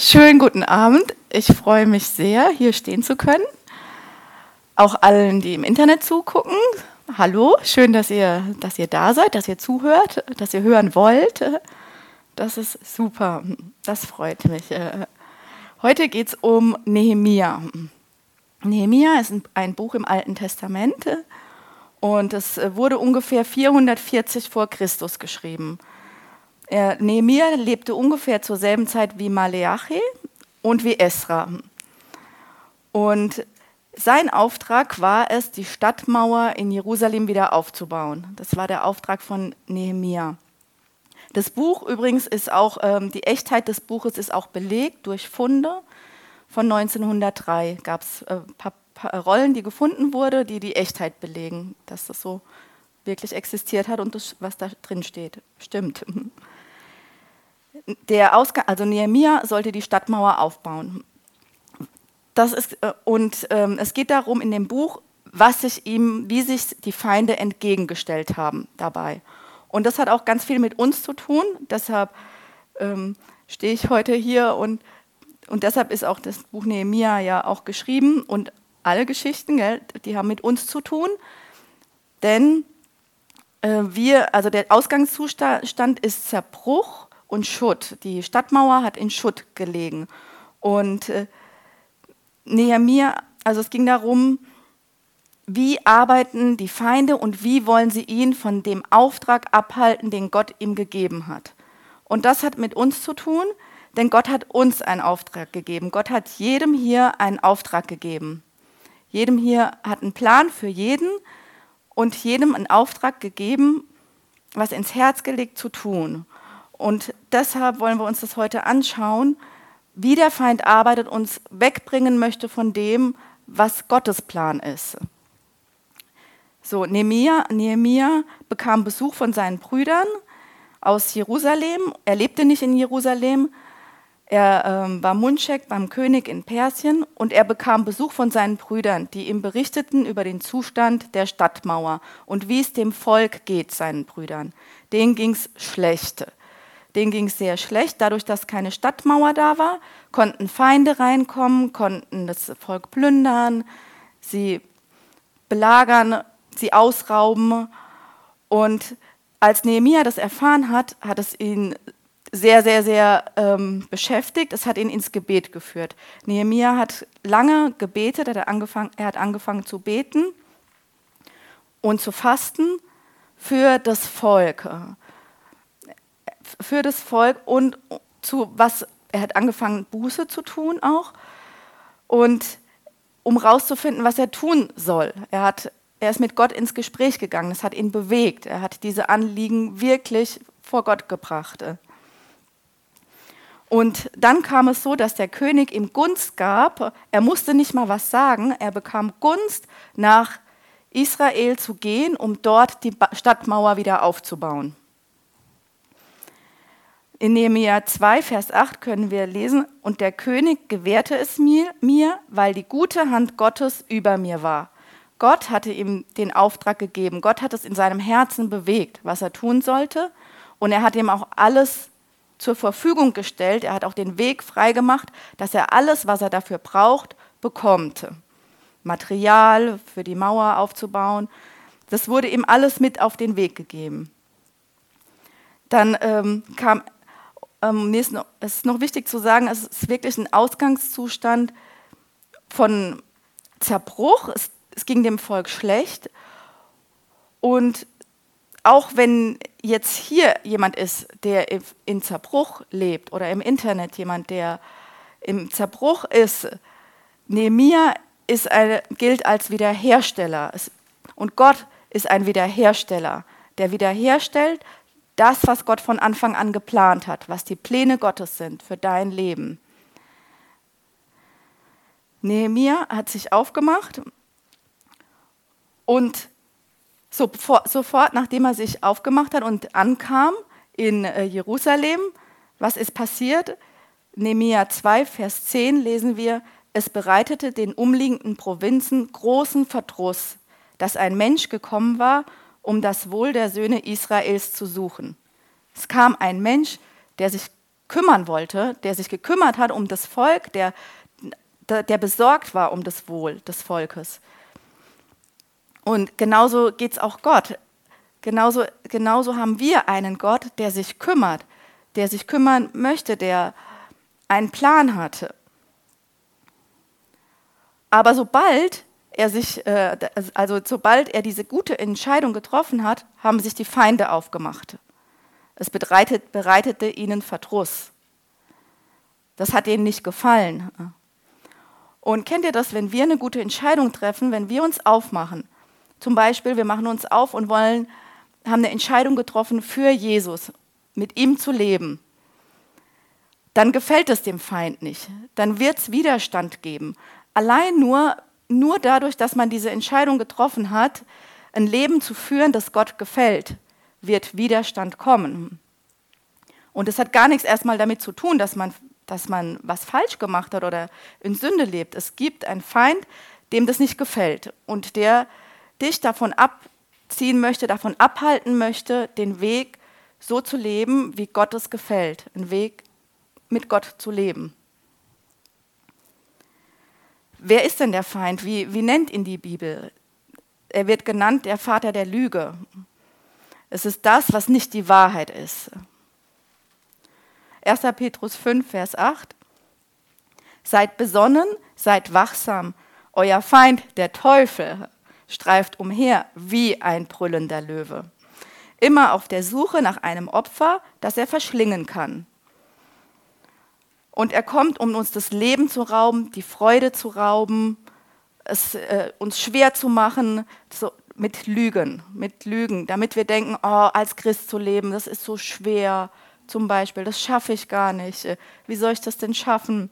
Schönen guten Abend. Ich freue mich sehr, hier stehen zu können. Auch allen, die im Internet zugucken. Hallo, schön, dass ihr, dass ihr da seid, dass ihr zuhört, dass ihr hören wollt. Das ist super. Das freut mich. Heute geht es um Nehemia. Nehemia ist ein Buch im Alten Testament und es wurde ungefähr 440 vor Christus geschrieben. Er, Nehemiah lebte ungefähr zur selben Zeit wie Maleachi und wie Esra. Und sein Auftrag war es, die Stadtmauer in Jerusalem wieder aufzubauen. Das war der Auftrag von Nehemia. Das Buch übrigens ist auch, ähm, die Echtheit des Buches ist auch belegt durch Funde von 1903. Gab es äh, paar, paar Rollen, die gefunden wurden, die die Echtheit belegen, dass das so wirklich existiert hat und das, was da drin steht, stimmt. der Ausgang, also Nehemia sollte die Stadtmauer aufbauen. Das ist, äh, und ähm, es geht darum in dem Buch, was sich ihm, wie sich die Feinde entgegengestellt haben dabei. Und das hat auch ganz viel mit uns zu tun. Deshalb ähm, stehe ich heute hier und, und deshalb ist auch das Buch Nehemia ja auch geschrieben und alle Geschichten, gell, die haben mit uns zu tun. Denn äh, wir, also der Ausgangszustand ist Zerbruch und Schutt. Die Stadtmauer hat in Schutt gelegen. Und äh, Nehemiah, also es ging darum, wie arbeiten die Feinde und wie wollen sie ihn von dem Auftrag abhalten, den Gott ihm gegeben hat. Und das hat mit uns zu tun, denn Gott hat uns einen Auftrag gegeben. Gott hat jedem hier einen Auftrag gegeben. Jedem hier hat einen Plan für jeden und jedem einen Auftrag gegeben, was ins Herz gelegt zu tun. Und deshalb wollen wir uns das heute anschauen, wie der Feind arbeitet, uns wegbringen möchte von dem, was Gottes Plan ist. So, Nehemia, bekam Besuch von seinen Brüdern aus Jerusalem. Er lebte nicht in Jerusalem. Er ähm, war Mundschek beim König in Persien und er bekam Besuch von seinen Brüdern, die ihm berichteten über den Zustand der Stadtmauer und wie es dem Volk geht, seinen Brüdern. Denen ging es schlecht. Denen ging es sehr schlecht. Dadurch, dass keine Stadtmauer da war, konnten Feinde reinkommen, konnten das Volk plündern, sie belagern, sie ausrauben. Und als Nehemia das erfahren hat, hat es ihn sehr, sehr, sehr ähm, beschäftigt. Es hat ihn ins Gebet geführt. Nehemia hat lange gebetet, er angefangen, er hat angefangen zu beten und zu fasten für das Volk für das Volk und zu was, er hat angefangen, Buße zu tun auch. Und um rauszufinden, was er tun soll. Er, hat, er ist mit Gott ins Gespräch gegangen, das hat ihn bewegt. Er hat diese Anliegen wirklich vor Gott gebracht. Und dann kam es so, dass der König ihm Gunst gab. Er musste nicht mal was sagen. Er bekam Gunst, nach Israel zu gehen, um dort die Stadtmauer wieder aufzubauen. In Nehemiah 2, Vers 8 können wir lesen, und der König gewährte es mir, mir, weil die gute Hand Gottes über mir war. Gott hatte ihm den Auftrag gegeben. Gott hat es in seinem Herzen bewegt, was er tun sollte. Und er hat ihm auch alles zur Verfügung gestellt. Er hat auch den Weg freigemacht, dass er alles, was er dafür braucht, bekommt. Material für die Mauer aufzubauen. Das wurde ihm alles mit auf den Weg gegeben. Dann ähm, kam ähm, es ist noch wichtig zu sagen, es ist wirklich ein Ausgangszustand von Zerbruch. Es, es ging dem Volk schlecht. Und auch wenn jetzt hier jemand ist, der in Zerbruch lebt oder im Internet jemand, der im Zerbruch ist, Nehemiah ist eine, gilt als Wiederhersteller. Und Gott ist ein Wiederhersteller, der wiederherstellt, das, was Gott von Anfang an geplant hat, was die Pläne Gottes sind für dein Leben. Nehemiah hat sich aufgemacht und sofort, nachdem er sich aufgemacht hat und ankam in äh, Jerusalem, was ist passiert? Nehemiah 2, Vers 10 lesen wir, es bereitete den umliegenden Provinzen großen Verdruss, dass ein Mensch gekommen war um das Wohl der Söhne Israels zu suchen. Es kam ein Mensch, der sich kümmern wollte, der sich gekümmert hat um das Volk, der, der besorgt war um das Wohl des Volkes. Und genauso geht es auch Gott. Genauso, genauso haben wir einen Gott, der sich kümmert, der sich kümmern möchte, der einen Plan hatte. Aber sobald er sich, äh, also sobald er diese gute Entscheidung getroffen hat, haben sich die Feinde aufgemacht. Es bereitet, bereitete ihnen Verdruss. Das hat ihnen nicht gefallen. Und kennt ihr das, wenn wir eine gute Entscheidung treffen, wenn wir uns aufmachen? Zum Beispiel, wir machen uns auf und wollen, haben eine Entscheidung getroffen für Jesus, mit ihm zu leben. Dann gefällt es dem Feind nicht. Dann wird es Widerstand geben. Allein nur, nur dadurch, dass man diese Entscheidung getroffen hat, ein Leben zu führen, das Gott gefällt, wird Widerstand kommen. Und es hat gar nichts erstmal damit zu tun, dass man, dass man was falsch gemacht hat oder in Sünde lebt. Es gibt einen Feind, dem das nicht gefällt und der dich davon abziehen möchte, davon abhalten möchte, den Weg so zu leben, wie Gott es gefällt, einen Weg mit Gott zu leben. Wer ist denn der Feind? Wie, wie nennt ihn die Bibel? Er wird genannt der Vater der Lüge. Es ist das, was nicht die Wahrheit ist. 1. Petrus 5, Vers 8. Seid besonnen, seid wachsam. Euer Feind, der Teufel, streift umher wie ein brüllender Löwe. Immer auf der Suche nach einem Opfer, das er verschlingen kann. Und er kommt, um uns das Leben zu rauben, die Freude zu rauben, es äh, uns schwer zu machen, so, mit Lügen, mit Lügen, damit wir denken, oh, als Christ zu leben, das ist so schwer, zum Beispiel, das schaffe ich gar nicht. Wie soll ich das denn schaffen?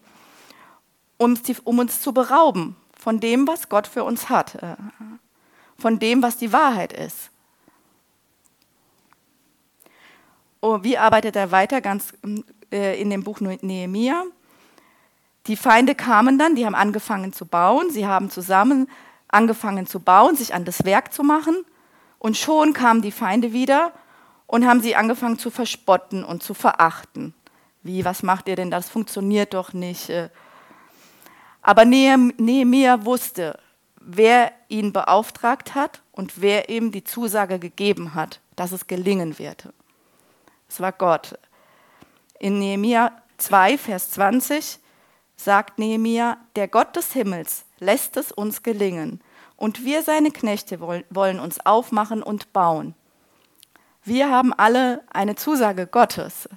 Um, um uns zu berauben von dem, was Gott für uns hat, äh, von dem, was die Wahrheit ist. Oh, wie arbeitet er weiter ganz äh, in dem Buch Nehemia? Die Feinde kamen dann, die haben angefangen zu bauen, sie haben zusammen angefangen zu bauen, sich an das Werk zu machen. Und schon kamen die Feinde wieder und haben sie angefangen zu verspotten und zu verachten. Wie, was macht ihr denn? Das funktioniert doch nicht. Aber Nehemiah wusste, wer ihn beauftragt hat und wer ihm die Zusage gegeben hat, dass es gelingen wird. Es war Gott. In Nehemiah 2, Vers 20 sagt Nehemiah, der Gott des Himmels lässt es uns gelingen. Und wir, seine Knechte, wollen uns aufmachen und bauen. Wir haben alle eine Zusage Gottes,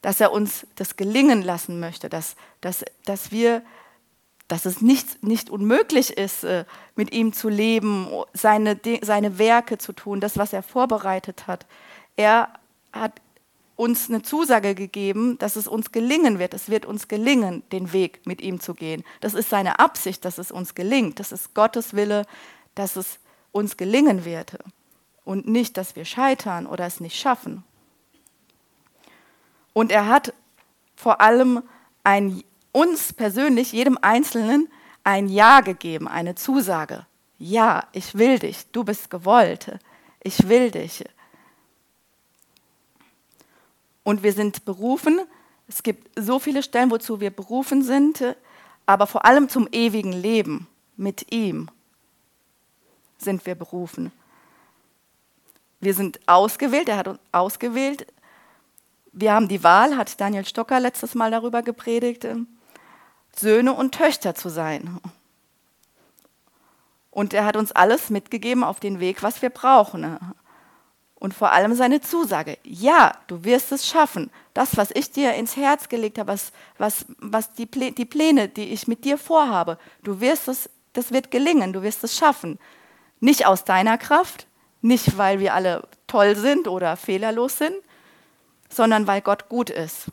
dass er uns das gelingen lassen möchte, dass, dass, dass, wir, dass es nicht, nicht unmöglich ist, äh, mit ihm zu leben, seine, seine Werke zu tun, das, was er vorbereitet hat. Er hat uns eine Zusage gegeben, dass es uns gelingen wird. Es wird uns gelingen, den Weg mit ihm zu gehen. Das ist seine Absicht, dass es uns gelingt. Das ist Gottes Wille, dass es uns gelingen wird. Und nicht, dass wir scheitern oder es nicht schaffen. Und er hat vor allem ein, uns persönlich, jedem Einzelnen, ein Ja gegeben, eine Zusage. Ja, ich will dich, du bist gewollt, ich will dich. Und wir sind berufen. Es gibt so viele Stellen, wozu wir berufen sind, aber vor allem zum ewigen Leben mit ihm sind wir berufen. Wir sind ausgewählt, er hat uns ausgewählt. Wir haben die Wahl, hat Daniel Stocker letztes Mal darüber gepredigt, Söhne und Töchter zu sein. Und er hat uns alles mitgegeben auf den Weg, was wir brauchen und vor allem seine Zusage. Ja, du wirst es schaffen. Das, was ich dir ins Herz gelegt habe, was, was, was die, Plä die Pläne, die ich mit dir vorhabe, du wirst es, das wird gelingen, du wirst es schaffen. Nicht aus deiner Kraft, nicht weil wir alle toll sind oder fehlerlos sind, sondern weil Gott gut ist.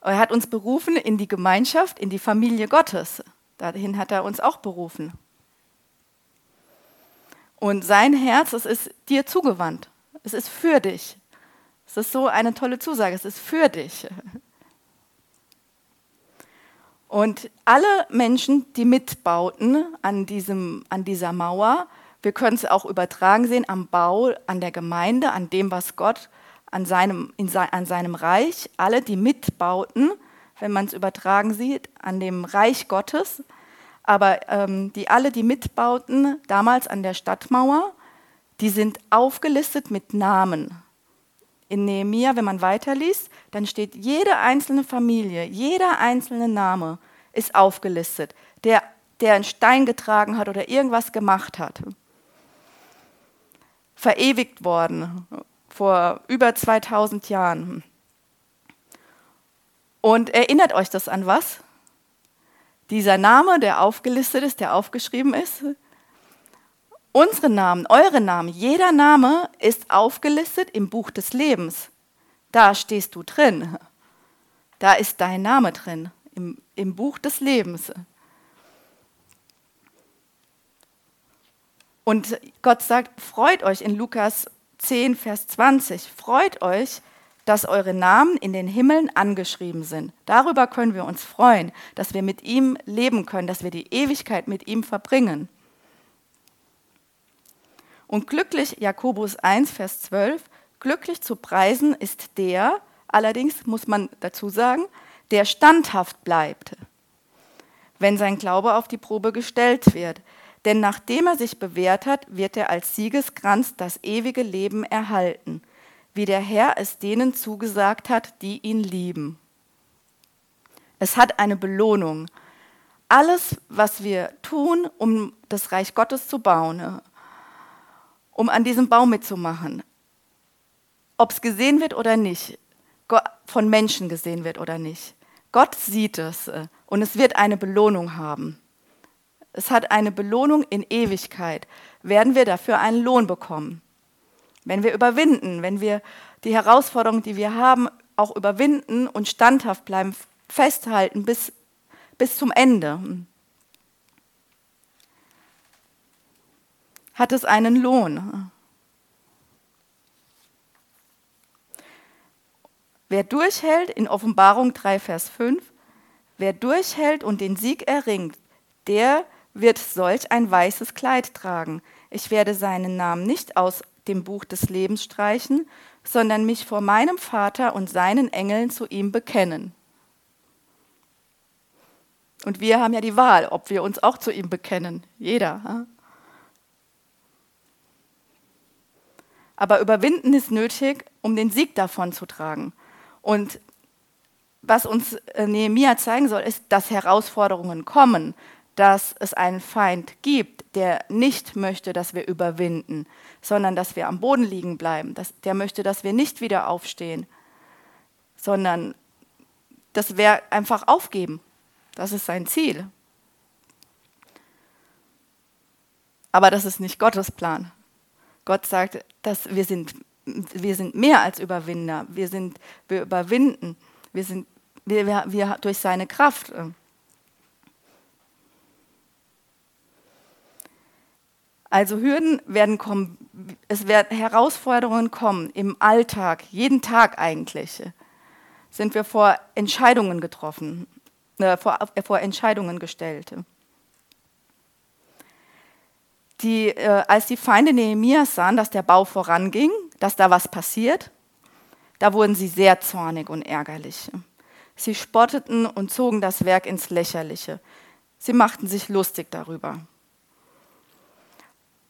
Er hat uns berufen in die Gemeinschaft, in die Familie Gottes. Dahin hat er uns auch berufen. Und sein Herz, es ist dir zugewandt. Es ist für dich. Es ist so eine tolle Zusage. Es ist für dich. Und alle Menschen, die mitbauten an, diesem, an dieser Mauer, Wir können es auch übertragen sehen am Bau, an der Gemeinde, an dem, was Gott an seinem, in, an seinem Reich, alle, die mitbauten, wenn man es übertragen sieht, an dem Reich Gottes, aber ähm, die alle, die mitbauten, damals an der Stadtmauer, die sind aufgelistet mit Namen. In Nehemia, wenn man weiterliest, dann steht jede einzelne Familie, jeder einzelne Name ist aufgelistet, der, der einen Stein getragen hat oder irgendwas gemacht hat. Verewigt worden vor über 2000 Jahren. Und erinnert euch das an was? Dieser Name, der aufgelistet ist, der aufgeschrieben ist, unsere Namen, eure Namen, jeder Name ist aufgelistet im Buch des Lebens. Da stehst du drin. Da ist dein Name drin, im, im Buch des Lebens. Und Gott sagt, freut euch in Lukas 10, Vers 20, freut euch, dass eure Namen in den Himmeln angeschrieben sind. Darüber können wir uns freuen, dass wir mit ihm leben können, dass wir die Ewigkeit mit ihm verbringen. Und glücklich, Jakobus 1, Vers 12, glücklich zu preisen ist der, allerdings muss man dazu sagen, der standhaft bleibt, wenn sein Glaube auf die Probe gestellt wird. Denn nachdem er sich bewährt hat, wird er als Siegeskranz das ewige Leben erhalten, wie der Herr es denen zugesagt hat, die ihn lieben. Es hat eine Belohnung. Alles, was wir tun, um das Reich Gottes zu bauen, um an diesem Bau mitzumachen, ob es gesehen wird oder nicht, von Menschen gesehen wird oder nicht. Gott sieht es äh, und es wird eine Belohnung haben. Es hat eine Belohnung in Ewigkeit. Werden wir dafür einen Lohn bekommen? Wenn wir überwinden, wenn wir die Herausforderungen, die wir haben, auch überwinden und standhaft bleiben, festhalten bis, bis zum Ende, hat es einen Lohn. Wer durchhält, in Offenbarung 3, Vers 5, wer durchhält und den Sieg erringt, der wird solch ein weißes Kleid tragen. Ich werde seinen Namen nicht aus dem Buch des Lebens streichen, sondern mich vor meinem Vater und seinen Engeln zu ihm bekennen. Und wir haben ja die Wahl, ob wir uns auch zu ihm bekennen. Jeder. Aber überwinden ist nötig, um den Sieg davon zu tragen. Und was uns äh, Nehemiah zeigen soll, ist, dass Herausforderungen kommen, dass es einen Feind gibt, der nicht möchte, dass wir überwinden, sondern dass wir am Boden liegen bleiben. Dass, der möchte, dass wir nicht wieder aufstehen, sondern dass wir einfach aufgeben. Das ist sein Ziel. Aber das ist nicht Gottes Plan. Gott sagt, dass wir sind, wir sind mehr als Überwinder. Wir, sind, wir überwinden. Wir sind wir, wir, wir durch seine Kraft. Also Hürden werden kommen, es werden Herausforderungen kommen im Alltag, jeden Tag eigentlich. Sind wir vor Entscheidungen getroffen, äh, vor, äh, vor Entscheidungen gestellt. Die, äh, als die Feinde Nehemias sahen, dass der Bau voranging, dass da was passiert, da wurden sie sehr zornig und ärgerlich. Sie spotteten und zogen das Werk ins Lächerliche. Sie machten sich lustig darüber.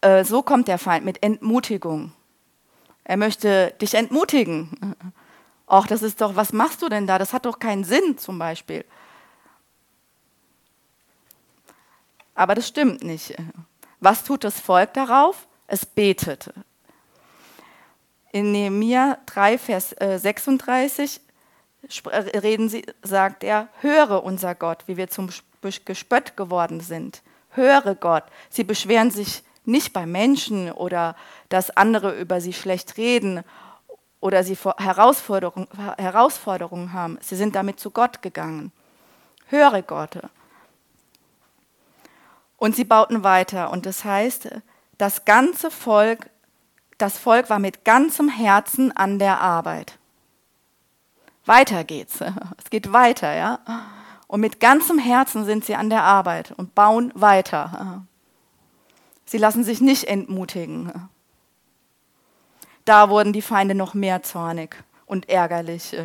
Äh, so kommt der Feind mit Entmutigung. Er möchte dich entmutigen. Ach, das ist doch, was machst du denn da? Das hat doch keinen Sinn zum Beispiel. Aber das stimmt nicht. Was tut das Volk darauf? Es betet. In Nehemiah 3, Vers 36 äh, reden sie, sagt er, höre unser Gott, wie wir zum Gespött geworden sind. Höre Gott. Sie beschweren sich nicht bei Menschen oder dass andere über sie schlecht reden oder sie Herausforderungen, Herausforderungen haben. Sie sind damit zu Gott gegangen. Höre Gott. Und sie bauten weiter. Und das heißt, das ganze Volk, das Volk war mit ganzem Herzen an der Arbeit. Weiter geht's. Es geht weiter, ja. Und mit ganzem Herzen sind sie an der Arbeit und bauen weiter. Sie lassen sich nicht entmutigen. Da wurden die Feinde noch mehr zornig und ärgerlich.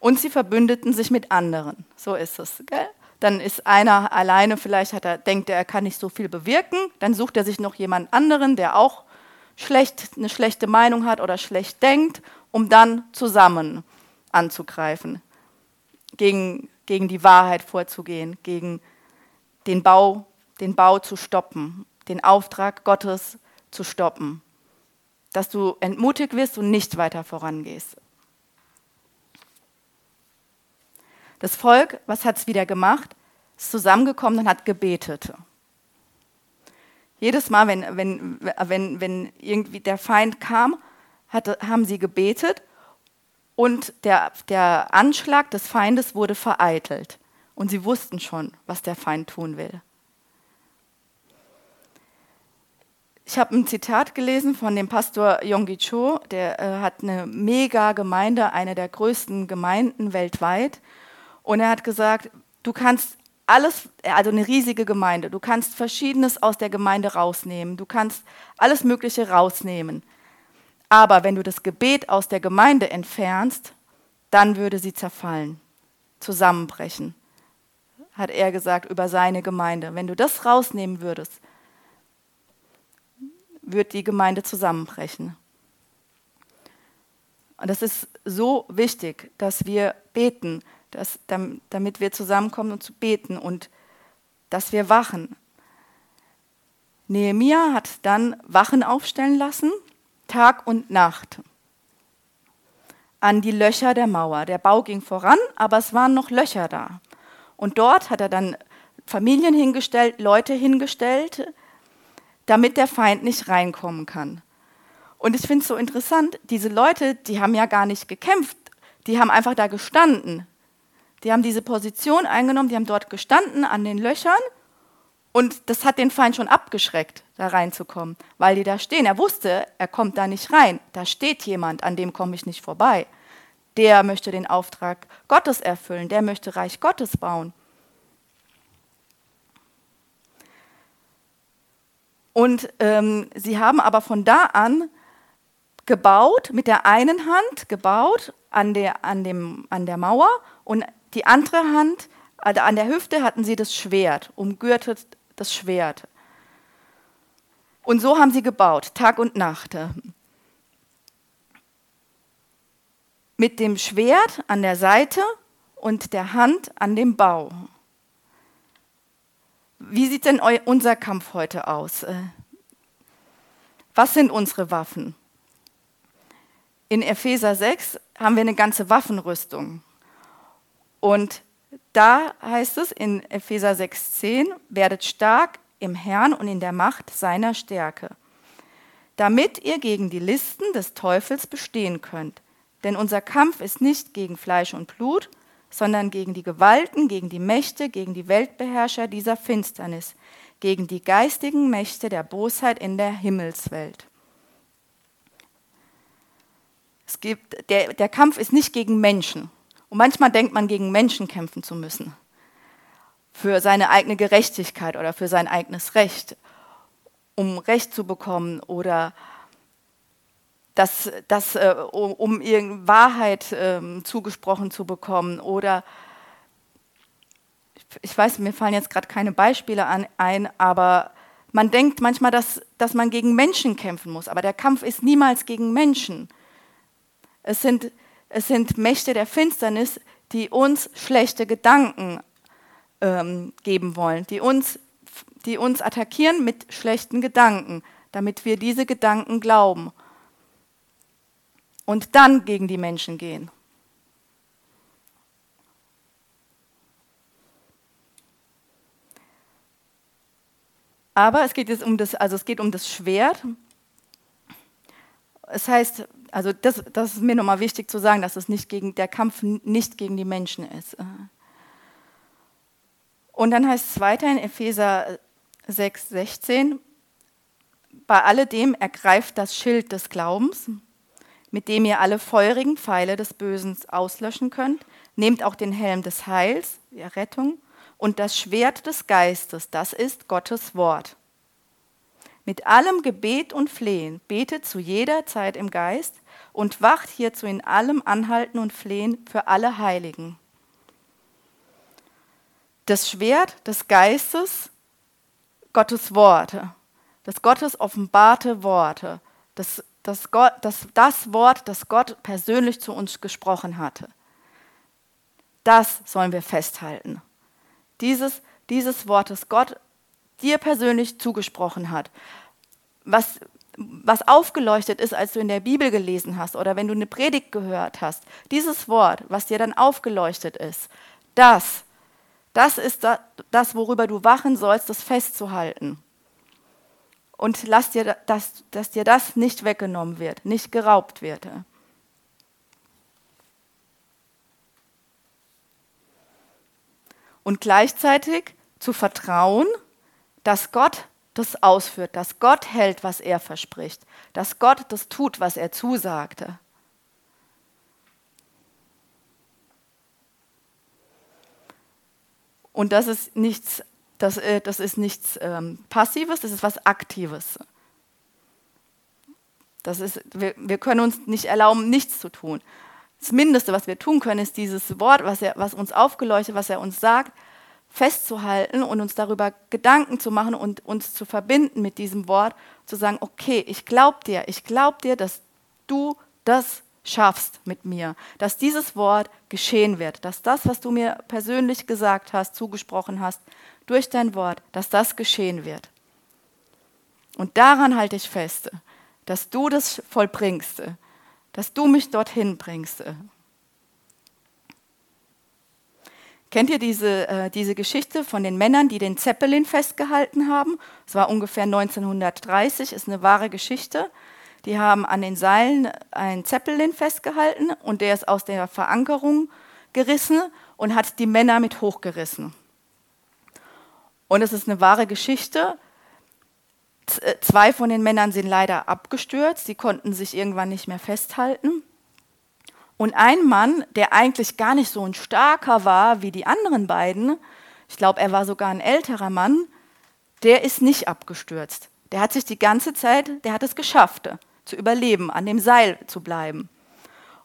Und sie verbündeten sich mit anderen. So ist es. Gell? Dann ist einer alleine, vielleicht hat er, denkt er, er kann nicht so viel bewirken. Dann sucht er sich noch jemand anderen, der auch schlecht, eine schlechte Meinung hat oder schlecht denkt, um dann zusammen anzugreifen, gegen, gegen die Wahrheit vorzugehen, gegen den Bau, den Bau zu stoppen, den Auftrag Gottes zu stoppen, dass du entmutigt wirst und nicht weiter vorangehst. Das Volk, was hat es wieder gemacht? Ist zusammengekommen und hat gebetet. Jedes Mal, wenn, wenn, wenn, wenn irgendwie der Feind kam, hatte, haben sie gebetet und der, der Anschlag des Feindes wurde vereitelt. Und sie wussten schon, was der Feind tun will. Ich habe ein Zitat gelesen von dem Pastor Yonggi Cho, der äh, hat eine mega Gemeinde, eine der größten Gemeinden weltweit. Und er hat gesagt, du kannst alles, also eine riesige Gemeinde. Du kannst Verschiedenes aus der Gemeinde rausnehmen. Du kannst alles Mögliche rausnehmen. Aber wenn du das Gebet aus der Gemeinde entfernst, dann würde sie zerfallen, zusammenbrechen, hat er gesagt über seine Gemeinde. Wenn du das rausnehmen würdest, wird die Gemeinde zusammenbrechen. Und das ist so wichtig, dass wir beten, dass, damit wir zusammenkommen und zu beten und dass wir wachen. Nehemia hat dann Wachen aufstellen lassen, Tag und Nacht, an die Löcher der Mauer. Der Bau ging voran, aber es waren noch Löcher da. Und dort hat er dann Familien hingestellt, Leute hingestellt, damit der Feind nicht reinkommen kann. Und ich finde es so interessant, diese Leute, die haben ja gar nicht gekämpft, die haben einfach da gestanden. Die haben diese Position eingenommen, die haben dort gestanden an den Löchern und das hat den Feind schon abgeschreckt, da reinzukommen, weil die da stehen. Er wusste, er kommt da nicht rein. Da steht jemand, an dem komme ich nicht vorbei. Der möchte den Auftrag Gottes erfüllen, der möchte Reich Gottes bauen. Und ähm, sie haben aber von da an gebaut, mit der einen Hand gebaut an der, an dem, an der Mauer und die andere Hand, also an der Hüfte hatten sie das Schwert, umgürtet das Schwert. Und so haben sie gebaut, Tag und Nacht. Mit dem Schwert an der Seite und der Hand an dem Bau. Wie sieht denn unser Kampf heute aus? Was sind unsere Waffen? In Epheser 6 haben wir eine ganze Waffenrüstung. Und da heißt es in Epheser 6,10, werdet stark im Herrn und in der Macht seiner Stärke, damit ihr gegen die Listen des Teufels bestehen könnt. Denn unser Kampf ist nicht gegen Fleisch und Blut, sondern gegen die Gewalten, gegen die Mächte, gegen die Weltbeherrscher dieser Finsternis, gegen die geistigen Mächte der Bosheit in der Himmelswelt. Es gibt, der, der Kampf ist nicht gegen Menschen, und manchmal denkt man, gegen Menschen kämpfen zu müssen. Für seine eigene Gerechtigkeit oder für sein eigenes Recht. Um Recht zu bekommen oder das, das, äh, um, um Wahrheit äh, zugesprochen zu bekommen. Oder ich weiß, mir fallen jetzt gerade keine Beispiele an, ein, aber man denkt manchmal, dass, dass man gegen Menschen kämpfen muss. Aber der Kampf ist niemals gegen Menschen. Es sind es sind Mächte der Finsternis, die uns schlechte Gedanken ähm, geben wollen, die uns, die uns attackieren mit schlechten Gedanken, damit wir diese Gedanken glauben und dann gegen die Menschen gehen. Aber es geht jetzt um das, also es geht um das Schwert. Es heißt, also das, das ist mir nochmal wichtig zu sagen, dass es nicht gegen, der Kampf nicht gegen die Menschen ist. Und dann heißt es weiter in Epheser 6, 16, bei alledem ergreift das Schild des Glaubens, mit dem ihr alle feurigen Pfeile des Bösen auslöschen könnt. Nehmt auch den Helm des Heils, der Rettung, und das Schwert des Geistes, das ist Gottes Wort. Mit allem Gebet und Flehen betet zu jeder Zeit im Geist und wacht hierzu in allem Anhalten und Flehen für alle Heiligen. Das Schwert des Geistes, Gottes Worte, das Gottes offenbarte Worte, das, das, Gott, das, das Wort, das Gott persönlich zu uns gesprochen hatte. Das sollen wir festhalten. Dieses, dieses Wort, das Gott dir persönlich zugesprochen hat, was, was aufgeleuchtet ist, als du in der Bibel gelesen hast oder wenn du eine Predigt gehört hast, dieses Wort, was dir dann aufgeleuchtet ist, das, das ist das, worüber du wachen sollst, das festzuhalten. Und lass dir, dass, dass dir das nicht weggenommen wird, nicht geraubt wird. Und gleichzeitig zu vertrauen, dass Gott das ausführt, dass Gott hält, was er verspricht, dass Gott das tut, was er zusagte. Und das ist nichts, das, äh, das ist nichts ähm, Passives, das ist was Aktives. Das ist, wir, wir können uns nicht erlauben, nichts zu tun. Das Mindeste, was wir tun können, ist dieses Wort, was, er, was uns aufgeleuchtet, was er uns sagt, festzuhalten und uns darüber Gedanken zu machen und uns zu verbinden mit diesem Wort, zu sagen, okay, ich glaube dir, ich glaube dir, dass du das schaffst mit mir, dass dieses Wort geschehen wird, dass das, was du mir persönlich gesagt hast, zugesprochen hast, durch dein Wort, dass das geschehen wird. Und daran halte ich fest, dass du das vollbringst, dass du mich dorthin bringst. Kennt ihr diese, äh, diese Geschichte von den Männern, die den Zeppelin festgehalten haben? Es war ungefähr 1930, ist eine wahre Geschichte. Die haben an den Seilen einen Zeppelin festgehalten und der ist aus der Verankerung gerissen und hat die Männer mit hochgerissen. Und es ist eine wahre Geschichte. Z zwei von den Männern sind leider abgestürzt, sie konnten sich irgendwann nicht mehr festhalten. Und ein Mann, der eigentlich gar nicht so ein starker war wie die anderen beiden, ich glaube, er war sogar ein älterer Mann, der ist nicht abgestürzt. Der hat sich die ganze Zeit, der hat es geschafft, zu überleben, an dem Seil zu bleiben.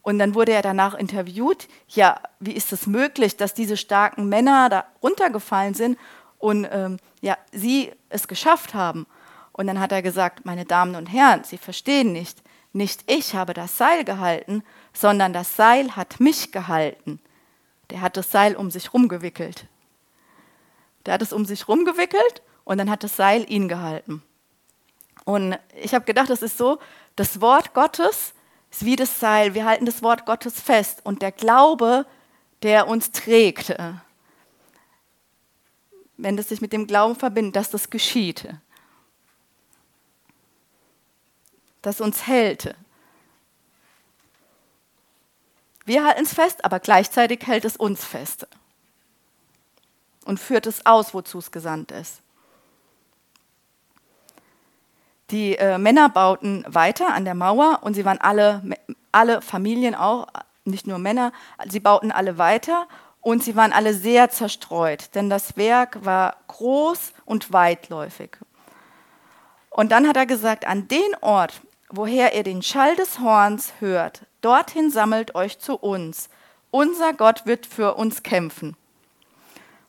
Und dann wurde er danach interviewt, ja, wie ist es möglich, dass diese starken Männer da runtergefallen sind und ähm, ja, sie es geschafft haben. Und dann hat er gesagt, meine Damen und Herren, Sie verstehen nicht, nicht ich habe das Seil gehalten, sondern das Seil hat mich gehalten. Der hat das Seil um sich rumgewickelt. Der hat es um sich rumgewickelt und dann hat das Seil ihn gehalten. Und ich habe gedacht, das ist so, das Wort Gottes ist wie das Seil. Wir halten das Wort Gottes fest und der Glaube, der uns trägt, wenn das sich mit dem Glauben verbindet, dass das geschieht. das uns hält. Wir halten es fest, aber gleichzeitig hält es uns fest und führt es aus, wozu es gesandt ist. Die äh, Männer bauten weiter an der Mauer und sie waren alle, alle Familien auch, nicht nur Männer, sie bauten alle weiter und sie waren alle sehr zerstreut, denn das Werk war groß und weitläufig. Und dann hat er gesagt, an den Ort, woher ihr den Schall des Horns hört, dorthin sammelt euch zu uns. Unser Gott wird für uns kämpfen.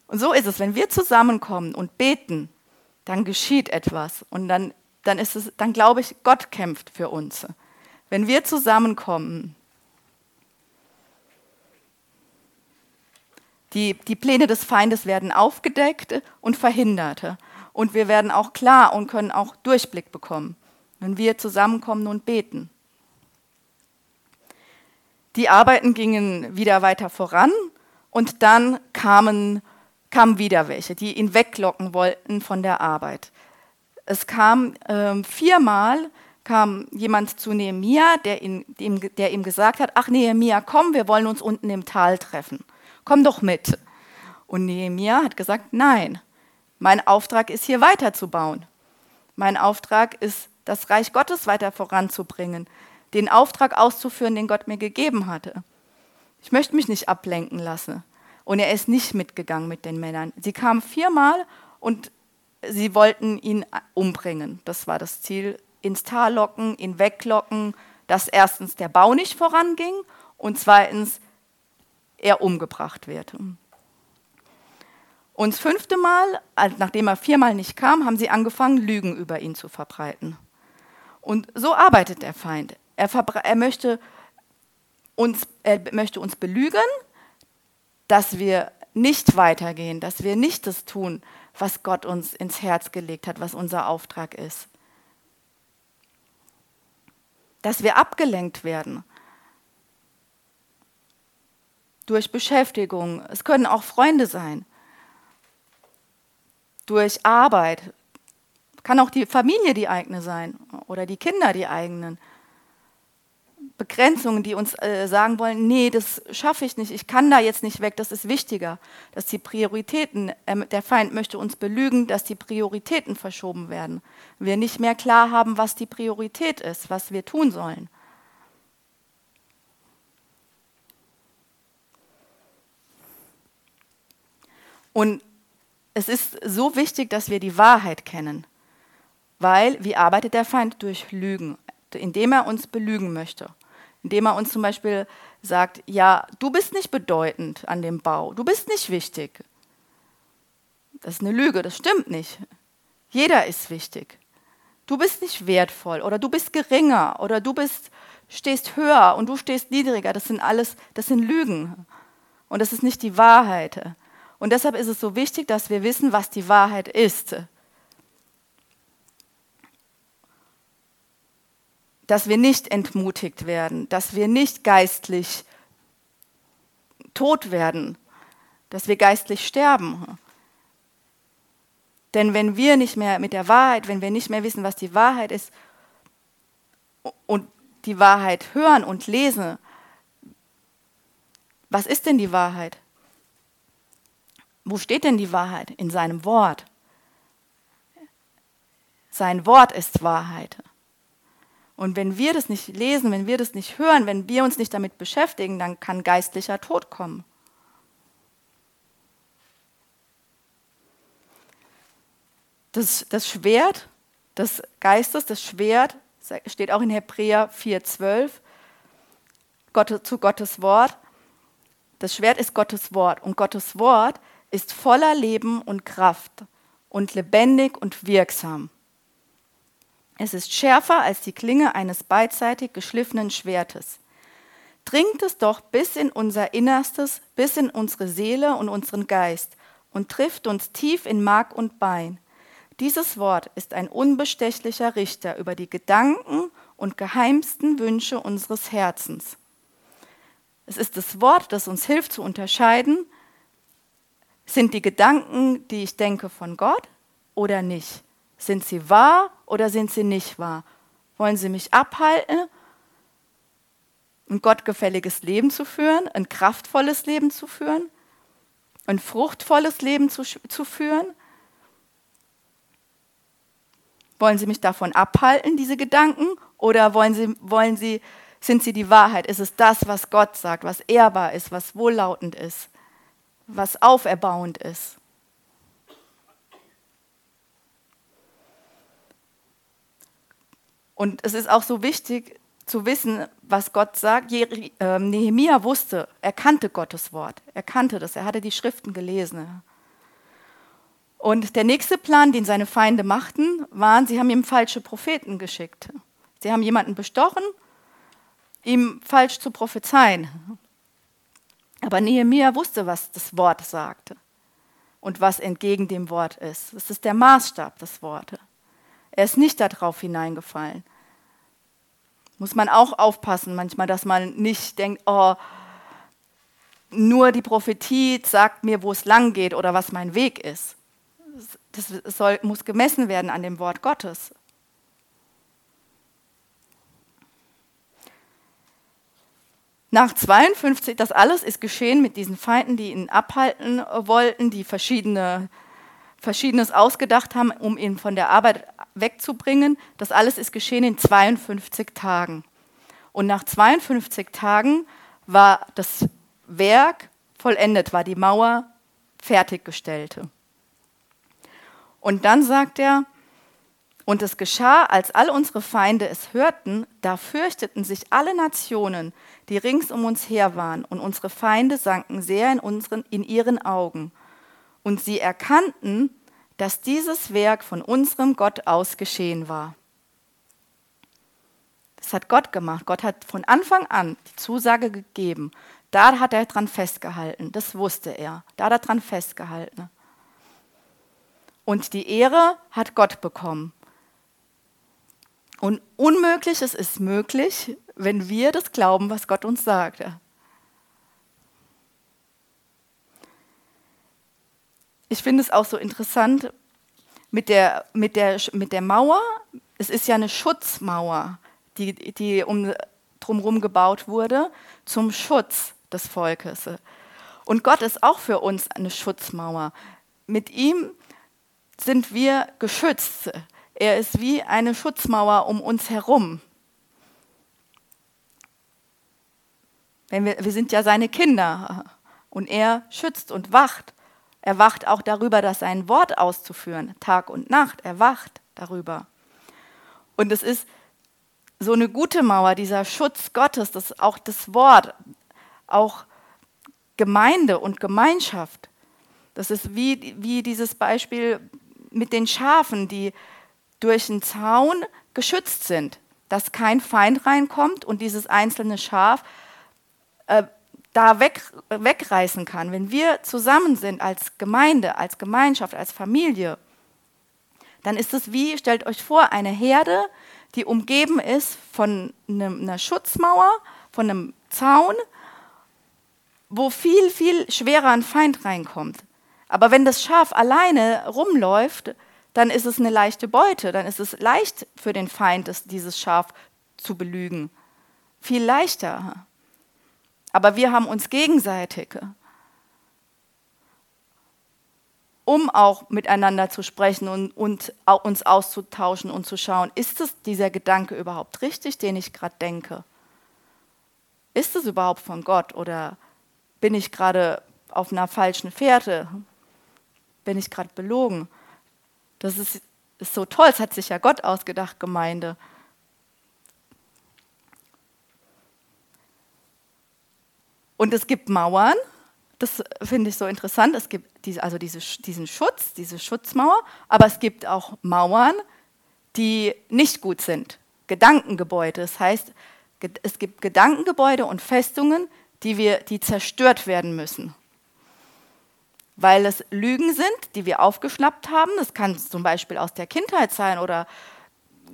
Und so ist es, wenn wir zusammenkommen und beten, dann geschieht etwas und dann, dann ist es, dann glaube ich, Gott kämpft für uns. Wenn wir zusammenkommen, die, die Pläne des Feindes werden aufgedeckt und verhindert. Und wir werden auch klar und können auch Durchblick bekommen wenn wir zusammenkommen und beten. Die Arbeiten gingen wieder weiter voran und dann kamen, kamen wieder welche, die ihn weglocken wollten von der Arbeit. Es kam äh, viermal kam jemand zu Nehemia, der, ihn, dem, der ihm gesagt hat, ach Nehemia, komm, wir wollen uns unten im Tal treffen. Komm doch mit. Und Nehemia hat gesagt, nein, mein Auftrag ist hier weiterzubauen. Mein Auftrag ist das Reich Gottes weiter voranzubringen, den Auftrag auszuführen, den Gott mir gegeben hatte. Ich möchte mich nicht ablenken lassen. Und er ist nicht mitgegangen mit den Männern. Sie kamen viermal und sie wollten ihn umbringen. Das war das Ziel. Ins Tal locken, ihn weglocken, dass erstens der Bau nicht voranging und zweitens er umgebracht wird. Und das fünfte Mal, nachdem er viermal nicht kam, haben sie angefangen, Lügen über ihn zu verbreiten. Und so arbeitet der Feind. Er, er, möchte, uns, er möchte uns belügen, dass wir nicht weitergehen, dass wir nicht das tun, was Gott uns ins Herz gelegt hat, was unser Auftrag ist. Dass wir abgelenkt werden durch Beschäftigung. Es können auch Freunde sein. Durch Arbeit. Kann auch die Familie die eigene sein oder die Kinder die eigenen. Begrenzungen, die uns äh, sagen wollen, nee, das schaffe ich nicht, ich kann da jetzt nicht weg, das ist wichtiger, dass die Prioritäten, äh, der Feind möchte uns belügen, dass die Prioritäten verschoben werden. Wir nicht mehr klar haben, was die Priorität ist, was wir tun sollen. Und es ist so wichtig, dass wir die Wahrheit kennen, weil wie arbeitet der Feind durch Lügen, indem er uns belügen möchte indem er uns zum Beispiel sagt, ja, du bist nicht bedeutend an dem Bau, du bist nicht wichtig. Das ist eine Lüge, das stimmt nicht. Jeder ist wichtig. Du bist nicht wertvoll oder du bist geringer oder du bist, stehst höher und du stehst niedriger. Das sind alles, das sind Lügen. Und das ist nicht die Wahrheit. Und deshalb ist es so wichtig, dass wir wissen, was die Wahrheit ist. Dass wir nicht entmutigt werden, dass wir nicht geistlich tot werden, dass wir geistlich sterben. Denn wenn wir nicht mehr mit der Wahrheit, wenn wir nicht mehr wissen, was die Wahrheit ist und die Wahrheit hören und lesen, was ist denn die Wahrheit? Wo steht denn die Wahrheit? In seinem Wort. Sein Wort ist Wahrheit. Und wenn wir das nicht lesen, wenn wir das nicht hören, wenn wir uns nicht damit beschäftigen, dann kann geistlicher Tod kommen. Das, das Schwert des Geistes, das Schwert, steht auch in Hebräer 4,12, Gott, zu Gottes Wort. Das Schwert ist Gottes Wort und Gottes Wort ist voller Leben und Kraft und lebendig und wirksam. Es ist schärfer als die Klinge eines beidseitig geschliffenen Schwertes. Dringt es doch bis in unser Innerstes, bis in unsere Seele und unseren Geist und trifft uns tief in Mark und Bein. Dieses Wort ist ein unbestechlicher Richter über die Gedanken und geheimsten Wünsche unseres Herzens. Es ist das Wort, das uns hilft zu unterscheiden, sind die Gedanken, die ich denke, von Gott oder nicht. Sind sie wahr oder sind sie nicht wahr? Wollen sie mich abhalten, ein gottgefälliges Leben zu führen, ein kraftvolles Leben zu führen, ein fruchtvolles Leben zu, zu führen? Wollen sie mich davon abhalten, diese Gedanken? Oder wollen sie, wollen sie, sind sie die Wahrheit? Ist es das, was Gott sagt, was ehrbar ist, was wohllautend ist, was auferbauend ist? Und es ist auch so wichtig zu wissen, was Gott sagt. Ähm, Nehemia wusste, er kannte Gottes Wort. Er kannte das, er hatte die Schriften gelesen. Und der nächste Plan, den seine Feinde machten, war, sie haben ihm falsche Propheten geschickt. Sie haben jemanden bestochen, ihm falsch zu prophezeien. Aber Nehemia wusste, was das Wort sagte und was entgegen dem Wort ist. Es ist der Maßstab des Wortes. Er ist nicht darauf hineingefallen. Muss man auch aufpassen manchmal, dass man nicht denkt, oh, nur die Prophetie sagt mir, wo es lang geht oder was mein Weg ist. Das soll, muss gemessen werden an dem Wort Gottes. Nach 52, das alles ist geschehen mit diesen Feinden, die ihn abhalten wollten, die verschiedene, Verschiedenes ausgedacht haben, um ihn von der Arbeit wegzubringen. Das alles ist geschehen in 52 Tagen. Und nach 52 Tagen war das Werk vollendet, war die Mauer fertiggestellt. Und dann sagt er, und es geschah, als all unsere Feinde es hörten, da fürchteten sich alle Nationen, die rings um uns her waren, und unsere Feinde sanken sehr in, unseren, in ihren Augen. Und sie erkannten, dass dieses Werk von unserem Gott aus geschehen war. Das hat Gott gemacht. Gott hat von Anfang an die Zusage gegeben. Da hat er dran festgehalten. Das wusste er. Da hat er dran festgehalten. Und die Ehre hat Gott bekommen. Und Unmögliches ist möglich, wenn wir das glauben, was Gott uns sagt. Ich finde es auch so interessant mit der, mit, der, mit der Mauer. Es ist ja eine Schutzmauer, die, die um, drumherum gebaut wurde, zum Schutz des Volkes. Und Gott ist auch für uns eine Schutzmauer. Mit ihm sind wir geschützt. Er ist wie eine Schutzmauer um uns herum. Wenn wir, wir sind ja seine Kinder und er schützt und wacht. Er wacht auch darüber, dass sein Wort auszuführen, Tag und Nacht. Er wacht darüber. Und es ist so eine gute Mauer, dieser Schutz Gottes, das auch das Wort, auch Gemeinde und Gemeinschaft. Das ist wie, wie dieses Beispiel mit den Schafen, die durch einen Zaun geschützt sind, dass kein Feind reinkommt und dieses einzelne Schaf äh, da weg, wegreißen kann. Wenn wir zusammen sind als Gemeinde, als Gemeinschaft, als Familie, dann ist es wie, stellt euch vor, eine Herde, die umgeben ist von einer Schutzmauer, von einem Zaun, wo viel, viel schwerer ein Feind reinkommt. Aber wenn das Schaf alleine rumläuft, dann ist es eine leichte Beute, dann ist es leicht für den Feind, dieses Schaf zu belügen. Viel leichter. Aber wir haben uns gegenseitig, um auch miteinander zu sprechen und, und uns auszutauschen und zu schauen, ist es dieser Gedanke überhaupt richtig, den ich gerade denke? Ist es überhaupt von Gott oder bin ich gerade auf einer falschen Fährte? Bin ich gerade belogen? Das ist, ist so toll, es hat sich ja Gott ausgedacht, Gemeinde. Und es gibt Mauern, das finde ich so interessant. Es gibt diese, also diese, diesen Schutz, diese Schutzmauer, aber es gibt auch Mauern, die nicht gut sind. Gedankengebäude. Das heißt, es gibt Gedankengebäude und Festungen, die, wir, die zerstört werden müssen weil es Lügen sind, die wir aufgeschnappt haben. Das kann zum Beispiel aus der Kindheit sein oder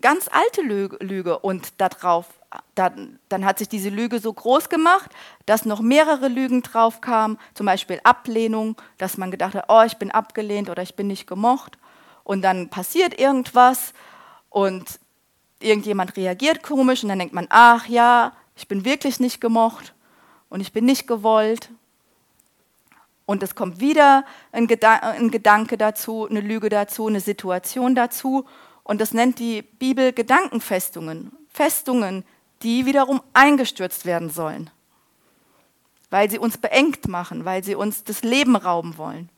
ganz alte Lüge. Und darauf, dann, dann hat sich diese Lüge so groß gemacht, dass noch mehrere Lügen drauf kamen, zum Beispiel Ablehnung, dass man gedacht hat, oh, ich bin abgelehnt oder ich bin nicht gemocht. Und dann passiert irgendwas und irgendjemand reagiert komisch und dann denkt man, ach ja, ich bin wirklich nicht gemocht und ich bin nicht gewollt und es kommt wieder ein, Gedan ein, Gedanke dazu, eine Lüge dazu, eine Situation dazu. Und das nennt die Bibel Gedankenfestungen. Festungen, die wiederum eingestürzt werden sollen. Weil sie uns beengt machen, weil sie uns das Leben rauben wollen.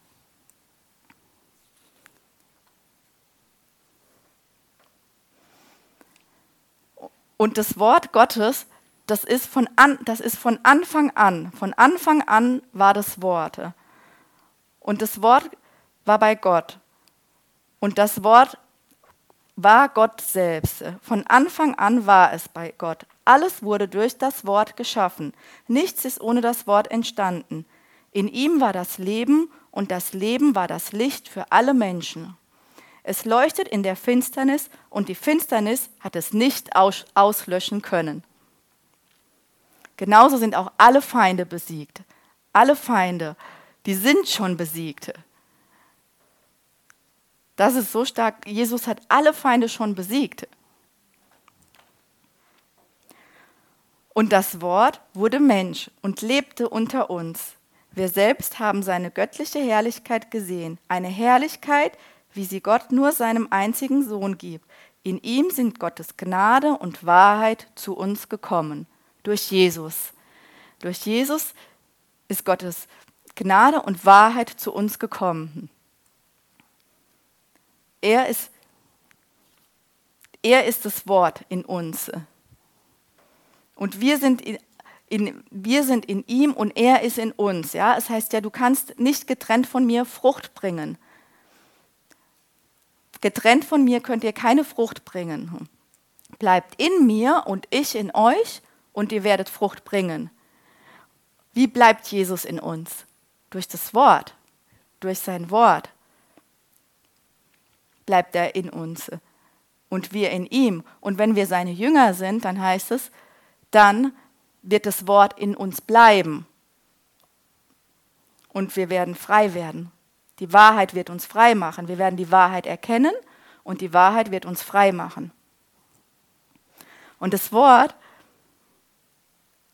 Und das Wort Gottes das ist, von an, das ist von Anfang an, von Anfang an war das Wort. Und das Wort war bei Gott. Und das Wort war Gott selbst. Von Anfang an war es bei Gott. Alles wurde durch das Wort geschaffen. Nichts ist ohne das Wort entstanden. In ihm war das Leben und das Leben war das Licht für alle Menschen. Es leuchtet in der Finsternis und die Finsternis hat es nicht auslöschen können. Genauso sind auch alle Feinde besiegt. Alle Feinde, die sind schon besiegt. Das ist so stark. Jesus hat alle Feinde schon besiegt. Und das Wort wurde Mensch und lebte unter uns. Wir selbst haben seine göttliche Herrlichkeit gesehen, eine Herrlichkeit, wie sie Gott nur seinem einzigen Sohn gibt. In ihm sind Gottes Gnade und Wahrheit zu uns gekommen durch Jesus. Durch Jesus ist Gottes Gnade und Wahrheit zu uns gekommen. Er ist, er ist das Wort in uns. Und wir sind in, in, wir sind in ihm und er ist in uns. Ja? Es heißt ja, du kannst nicht getrennt von mir Frucht bringen. Getrennt von mir könnt ihr keine Frucht bringen. Bleibt in mir und ich in euch und ihr werdet Frucht bringen. Wie bleibt Jesus in uns? Durch das Wort, durch sein Wort bleibt er in uns und wir in ihm. Und wenn wir seine Jünger sind, dann heißt es, dann wird das Wort in uns bleiben und wir werden frei werden. Die Wahrheit wird uns frei machen. Wir werden die Wahrheit erkennen und die Wahrheit wird uns frei machen. Und das Wort,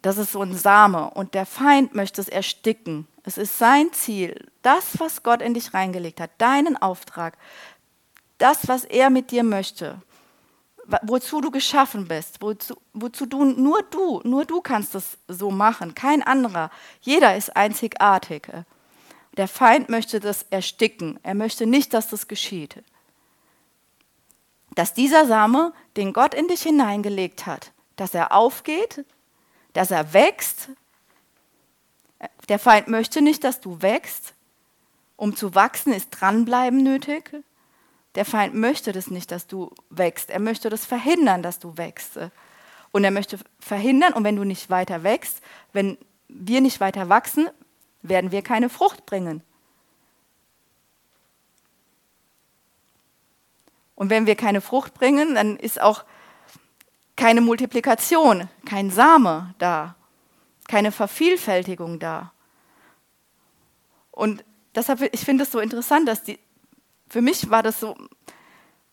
das ist so ein Same und der Feind möchte es ersticken. Es ist sein Ziel, das, was Gott in dich reingelegt hat, deinen Auftrag, das, was er mit dir möchte, wozu du geschaffen bist, wozu, wozu du, nur du, nur du kannst das so machen, kein anderer. Jeder ist einzigartig. Der Feind möchte das ersticken. Er möchte nicht, dass das geschieht. Dass dieser Same, den Gott in dich hineingelegt hat, dass er aufgeht, dass er wächst. Der Feind möchte nicht, dass du wächst. Um zu wachsen ist dranbleiben nötig. Der Feind möchte das nicht, dass du wächst. Er möchte das verhindern, dass du wächst. Und er möchte verhindern, und wenn du nicht weiter wächst, wenn wir nicht weiter wachsen, werden wir keine Frucht bringen. Und wenn wir keine Frucht bringen, dann ist auch keine Multiplikation, kein Same da, keine Vervielfältigung da. Und deshalb, ich finde es so interessant, dass die, für mich war das so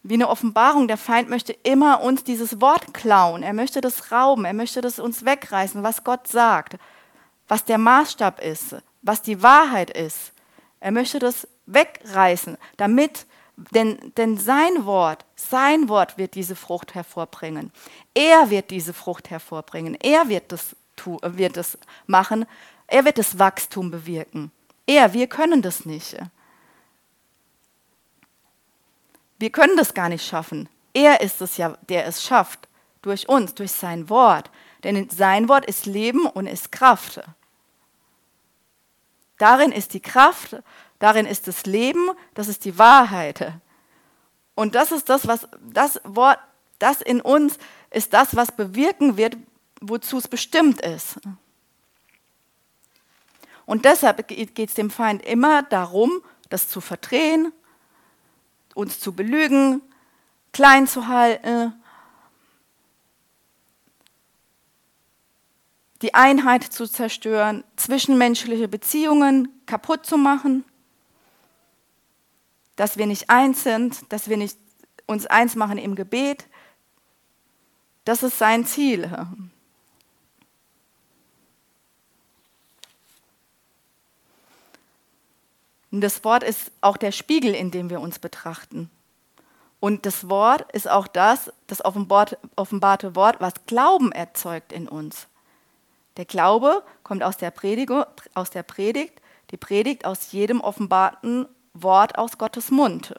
wie eine Offenbarung. Der Feind möchte immer uns dieses Wort klauen. Er möchte das rauben. Er möchte das uns wegreißen, was Gott sagt, was der Maßstab ist, was die Wahrheit ist. Er möchte das wegreißen, damit, denn, denn sein Wort, sein Wort wird diese Frucht hervorbringen. Er wird diese Frucht hervorbringen. Er wird das, wird das machen. Er wird das Wachstum bewirken. Er, wir können das nicht. Wir können das gar nicht schaffen. Er ist es ja, der es schafft. Durch uns, durch sein Wort. Denn sein Wort ist Leben und ist Kraft. Darin ist die Kraft, darin ist das Leben, das ist die Wahrheit. Und das ist das, was das Wort, das in uns ist das, was bewirken wird, wozu es bestimmt ist. Und deshalb geht es dem Feind immer darum, das zu verdrehen, uns zu belügen, klein zu halten, die Einheit zu zerstören, zwischenmenschliche Beziehungen kaputt zu machen, dass wir nicht eins sind, dass wir nicht uns eins machen im Gebet. Das ist sein Ziel. Und das Wort ist auch der Spiegel, in dem wir uns betrachten. Und das Wort ist auch das, das offenbarte Wort, was Glauben erzeugt in uns. Der Glaube kommt aus der, aus der Predigt, die Predigt aus jedem offenbarten Wort aus Gottes Mund.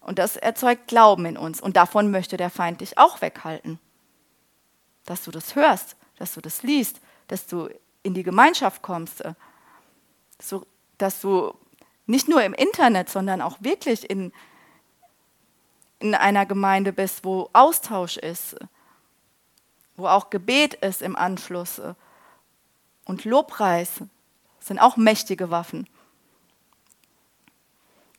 Und das erzeugt Glauben in uns. Und davon möchte der Feind dich auch weghalten. Dass du das hörst, dass du das liest, dass du in die Gemeinschaft kommst, so, dass du nicht nur im Internet, sondern auch wirklich in, in einer Gemeinde bist, wo Austausch ist, wo auch Gebet ist im Anschluss und Lobpreis sind auch mächtige Waffen.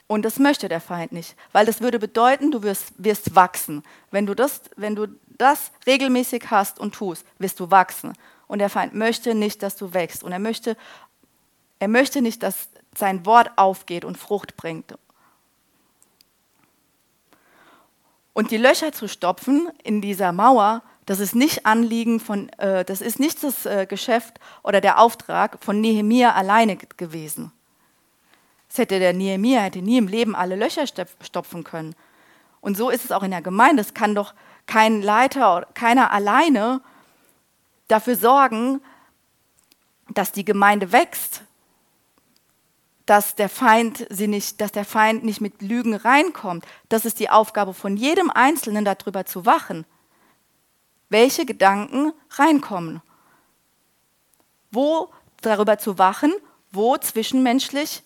Und das möchte der Feind nicht, weil das würde bedeuten, du wirst, wirst wachsen. Wenn du, das, wenn du das regelmäßig hast und tust, wirst du wachsen. Und der Feind möchte nicht, dass du wächst. Und er möchte er möchte nicht, dass sein Wort aufgeht und Frucht bringt. Und die Löcher zu stopfen in dieser Mauer, das ist nicht Anliegen von, äh, das ist nicht das äh, Geschäft oder der Auftrag von Nehemia alleine gewesen. Das hätte der Nehemia hätte nie im Leben alle Löcher stopfen können. Und so ist es auch in der Gemeinde. Es kann doch kein Leiter oder keiner alleine dafür sorgen, dass die Gemeinde wächst, dass der Feind sie nicht, dass der Feind nicht mit Lügen reinkommt. Das ist die Aufgabe von jedem Einzelnen, darüber zu wachen. Welche Gedanken reinkommen? Wo darüber zu wachen, wo zwischenmenschlich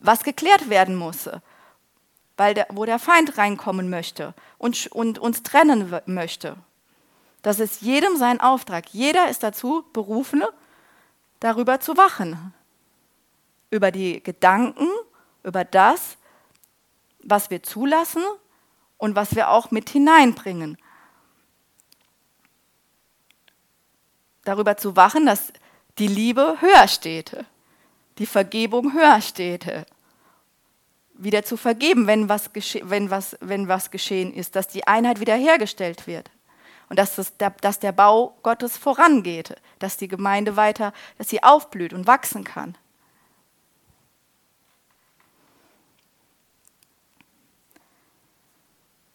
was geklärt werden muss, weil der, wo der Feind reinkommen möchte und, und uns trennen möchte. Das ist jedem sein Auftrag. Jeder ist dazu berufen, darüber zu wachen über die Gedanken, über das, was wir zulassen und was wir auch mit hineinbringen. Darüber zu wachen, dass die Liebe höher steht, die Vergebung höher steht. Wieder zu vergeben, wenn was, wenn, was, wenn was geschehen ist, dass die Einheit wiederhergestellt wird und dass, das, dass der Bau Gottes vorangeht, dass die Gemeinde weiter, dass sie aufblüht und wachsen kann.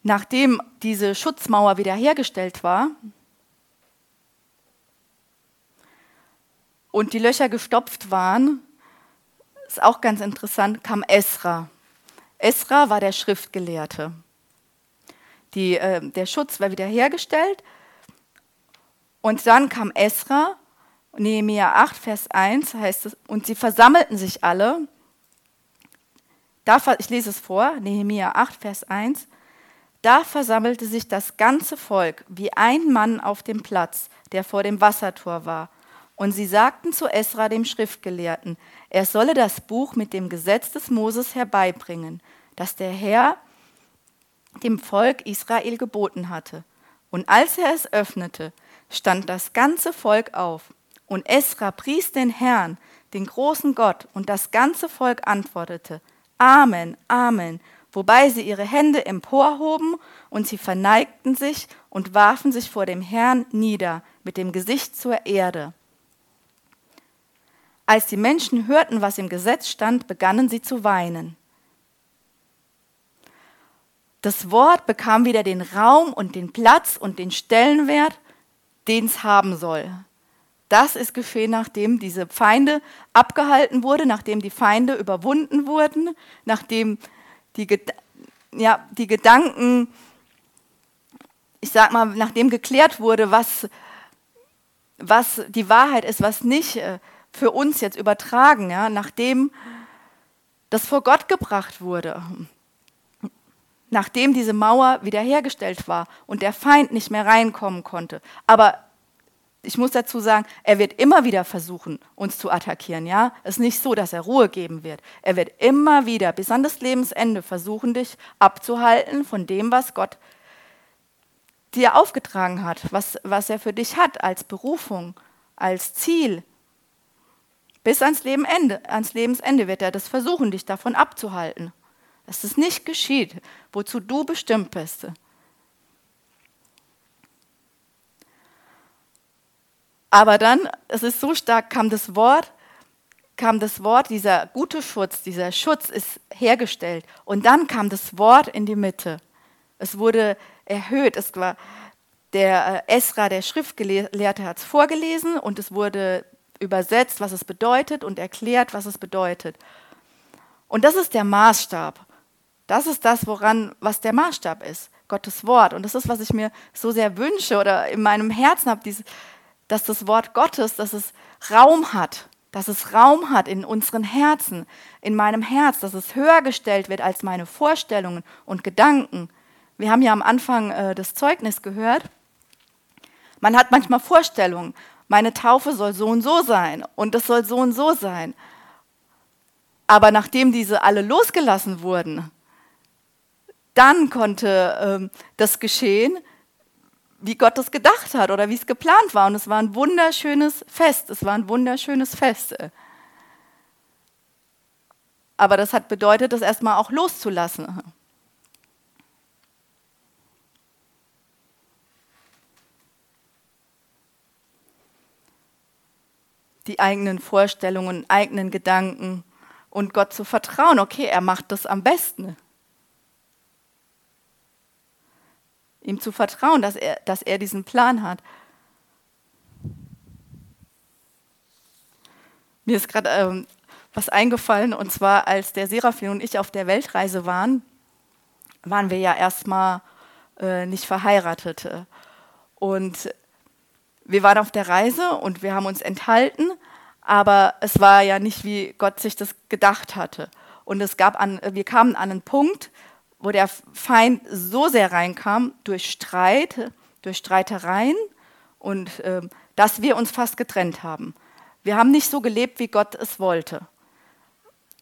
Nachdem diese Schutzmauer wiederhergestellt war und die Löcher gestopft waren, ist auch ganz interessant, kam Esra. Esra war der Schriftgelehrte. Die, äh, der Schutz war wiederhergestellt und dann kam Esra, Nehemiah 8, Vers 1 heißt es, und sie versammelten sich alle. ich lese es vor, Nehemiah 8, Vers 1. Da versammelte sich das ganze Volk wie ein Mann auf dem Platz, der vor dem Wassertor war. Und sie sagten zu Esra, dem Schriftgelehrten, er solle das Buch mit dem Gesetz des Moses herbeibringen, das der Herr dem Volk Israel geboten hatte. Und als er es öffnete, stand das ganze Volk auf. Und Esra pries den Herrn, den großen Gott, und das ganze Volk antwortete, Amen, Amen wobei sie ihre Hände emporhoben und sie verneigten sich und warfen sich vor dem Herrn nieder mit dem Gesicht zur Erde. Als die Menschen hörten, was im Gesetz stand, begannen sie zu weinen. Das Wort bekam wieder den Raum und den Platz und den Stellenwert, den es haben soll. Das ist geschehen, nachdem diese Feinde abgehalten wurden, nachdem die Feinde überwunden wurden, nachdem die, ja, die Gedanken, ich sag mal, nachdem geklärt wurde, was, was die Wahrheit ist, was nicht äh, für uns jetzt übertragen, ja, nachdem das vor Gott gebracht wurde, nachdem diese Mauer wiederhergestellt war und der Feind nicht mehr reinkommen konnte. Aber ich muss dazu sagen, er wird immer wieder versuchen, uns zu attackieren. Ja, es ist nicht so, dass er Ruhe geben wird. Er wird immer wieder bis an das Lebensende versuchen, dich abzuhalten von dem, was Gott dir aufgetragen hat, was, was er für dich hat als Berufung, als Ziel. Bis ans, Lebenende, ans Lebensende wird er das versuchen, dich davon abzuhalten. Dass es nicht geschieht, wozu du bestimmt bist. Aber dann, es ist so stark, kam das Wort, kam das Wort, dieser gute Schutz, dieser Schutz ist hergestellt. Und dann kam das Wort in die Mitte. Es wurde erhöht. Es war der äh, Esra, der Schriftgelehrte, hat es vorgelesen und es wurde übersetzt, was es bedeutet und erklärt, was es bedeutet. Und das ist der Maßstab. Das ist das, woran, was der Maßstab ist. Gottes Wort. Und das ist, was ich mir so sehr wünsche oder in meinem Herzen habe, diese, dass das Wort Gottes, dass es Raum hat, dass es Raum hat in unseren Herzen, in meinem Herz, dass es höher gestellt wird als meine Vorstellungen und Gedanken. Wir haben ja am Anfang äh, das Zeugnis gehört. Man hat manchmal Vorstellungen, meine Taufe soll so und so sein und es soll so und so sein. Aber nachdem diese alle losgelassen wurden, dann konnte äh, das geschehen, wie Gott es gedacht hat oder wie es geplant war. Und es war ein wunderschönes Fest. Es war ein wunderschönes Fest. Aber das hat bedeutet, das erstmal auch loszulassen. Die eigenen Vorstellungen, eigenen Gedanken und Gott zu vertrauen. Okay, er macht das am besten. Ihm zu vertrauen, dass er, dass er diesen Plan hat. Mir ist gerade ähm, was eingefallen. Und zwar, als der Serafin und ich auf der Weltreise waren, waren wir ja erstmal äh, nicht verheiratet. Und wir waren auf der Reise und wir haben uns enthalten, aber es war ja nicht, wie Gott sich das gedacht hatte. Und es gab an, wir kamen an einen Punkt, wo der Feind so sehr reinkam durch Streit, durch Streitereien und äh, dass wir uns fast getrennt haben. Wir haben nicht so gelebt, wie Gott es wollte.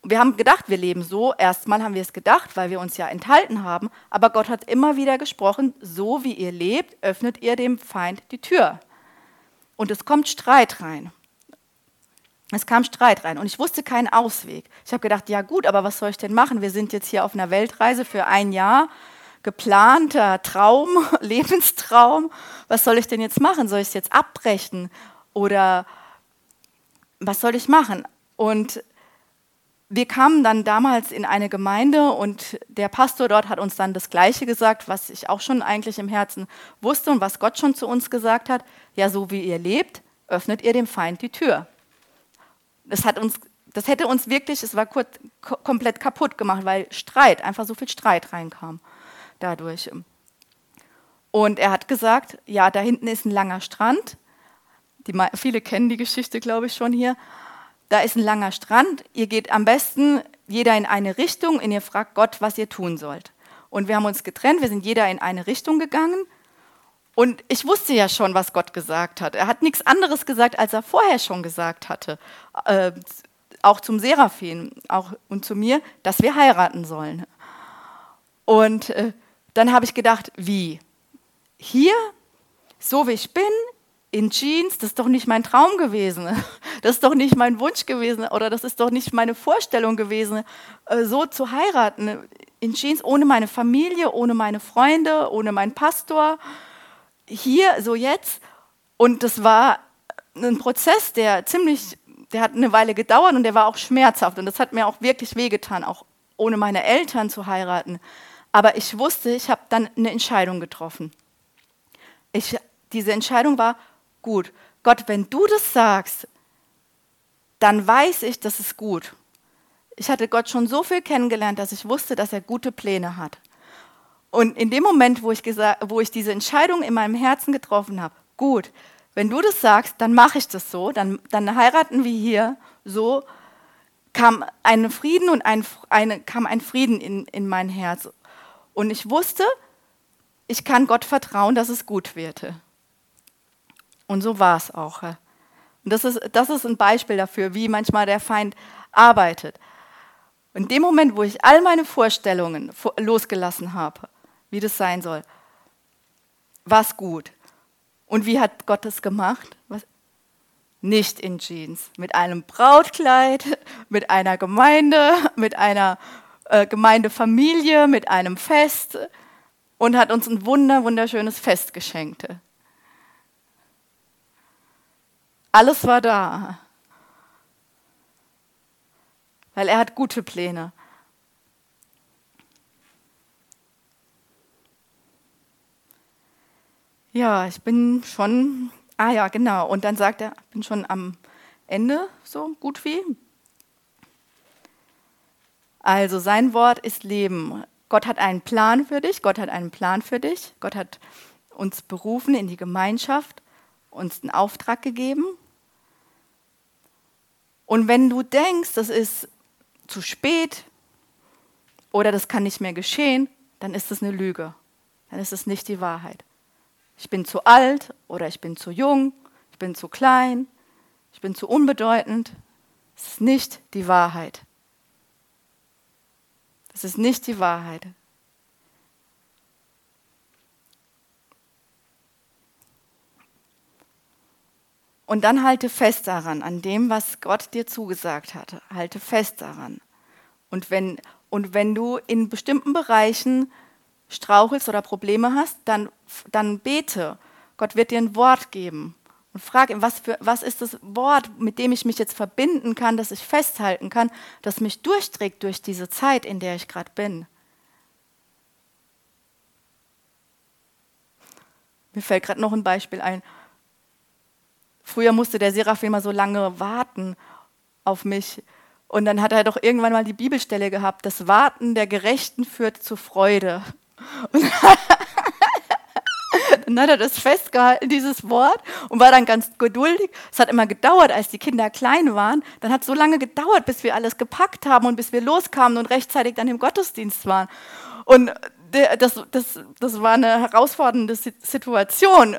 Wir haben gedacht, wir leben so. Erstmal haben wir es gedacht, weil wir uns ja enthalten haben. Aber Gott hat immer wieder gesprochen, so wie ihr lebt, öffnet ihr dem Feind die Tür. Und es kommt Streit rein. Es kam Streit rein und ich wusste keinen Ausweg. Ich habe gedacht, ja gut, aber was soll ich denn machen? Wir sind jetzt hier auf einer Weltreise für ein Jahr, geplanter Traum, Lebenstraum. Was soll ich denn jetzt machen? Soll ich es jetzt abbrechen oder was soll ich machen? Und wir kamen dann damals in eine Gemeinde und der Pastor dort hat uns dann das Gleiche gesagt, was ich auch schon eigentlich im Herzen wusste und was Gott schon zu uns gesagt hat. Ja, so wie ihr lebt, öffnet ihr dem Feind die Tür. Das, hat uns, das hätte uns wirklich, es war kurz, komplett kaputt gemacht, weil Streit, einfach so viel Streit reinkam dadurch. Und er hat gesagt, ja, da hinten ist ein langer Strand. Die, viele kennen die Geschichte, glaube ich, schon hier da ist ein langer Strand, ihr geht am besten jeder in eine Richtung und ihr fragt Gott, was ihr tun sollt. Und wir haben uns getrennt, wir sind jeder in eine Richtung gegangen. Und ich wusste ja schon, was Gott gesagt hat. Er hat nichts anderes gesagt, als er vorher schon gesagt hatte. Äh, auch zum Seraphin auch, und zu mir, dass wir heiraten sollen. Und äh, dann habe ich gedacht, wie? Hier, so wie ich bin, in Jeans, das ist doch nicht mein Traum gewesen. Das ist doch nicht mein Wunsch gewesen oder das ist doch nicht meine Vorstellung gewesen, äh, so zu heiraten. In Jeans ohne meine Familie, ohne meine Freunde, ohne meinen Pastor. Hier, so jetzt. Und das war ein Prozess, der ziemlich, der hat eine Weile gedauert und der war auch schmerzhaft. Und das hat mir auch wirklich wehgetan, auch ohne meine Eltern zu heiraten. Aber ich wusste, ich habe dann eine Entscheidung getroffen. Ich, diese Entscheidung war, gut. Gott, wenn du das sagst, dann weiß ich, das ist gut. Ich hatte Gott schon so viel kennengelernt, dass ich wusste, dass er gute Pläne hat. Und in dem Moment, wo ich, gesagt, wo ich diese Entscheidung in meinem Herzen getroffen habe, gut, wenn du das sagst, dann mache ich das so, dann, dann heiraten wir hier so, kam ein Frieden und ein, eine, kam ein Frieden in, in mein Herz. Und ich wusste, ich kann Gott vertrauen, dass es gut wird. Und so war es auch. Und das ist, das ist ein Beispiel dafür, wie manchmal der Feind arbeitet. In dem Moment, wo ich all meine Vorstellungen losgelassen habe, wie das sein soll, war es gut. Und wie hat Gott es gemacht? Was? Nicht in Jeans, mit einem Brautkleid, mit einer Gemeinde, mit einer äh, Gemeindefamilie, mit einem Fest und hat uns ein wunder, wunderschönes Fest geschenkt. Alles war da. Weil er hat gute Pläne. Ja, ich bin schon, ah ja, genau. Und dann sagt er, ich bin schon am Ende, so gut wie. Also sein Wort ist Leben. Gott hat einen Plan für dich, Gott hat einen Plan für dich. Gott hat uns berufen in die Gemeinschaft, uns einen Auftrag gegeben. Und wenn du denkst, das ist zu spät oder das kann nicht mehr geschehen, dann ist das eine Lüge. Dann ist es nicht die Wahrheit. Ich bin zu alt oder ich bin zu jung, ich bin zu klein, ich bin zu unbedeutend. Das ist nicht die Wahrheit. Das ist nicht die Wahrheit. Und dann halte fest daran, an dem, was Gott dir zugesagt hat. Halte fest daran. Und wenn, und wenn du in bestimmten Bereichen strauchelst oder Probleme hast, dann, dann bete. Gott wird dir ein Wort geben. Und frag ihn, was, für, was ist das Wort, mit dem ich mich jetzt verbinden kann, das ich festhalten kann, das mich durchträgt durch diese Zeit, in der ich gerade bin. Mir fällt gerade noch ein Beispiel ein. Früher musste der Seraphim immer so lange warten auf mich. Und dann hat er doch irgendwann mal die Bibelstelle gehabt, das Warten der Gerechten führt zu Freude. Dann hat er das festgehalten, dieses Wort, und war dann ganz geduldig. Es hat immer gedauert, als die Kinder klein waren. Dann hat es so lange gedauert, bis wir alles gepackt haben und bis wir loskamen und rechtzeitig dann im Gottesdienst waren. Und das, das, das war eine herausfordernde Situation,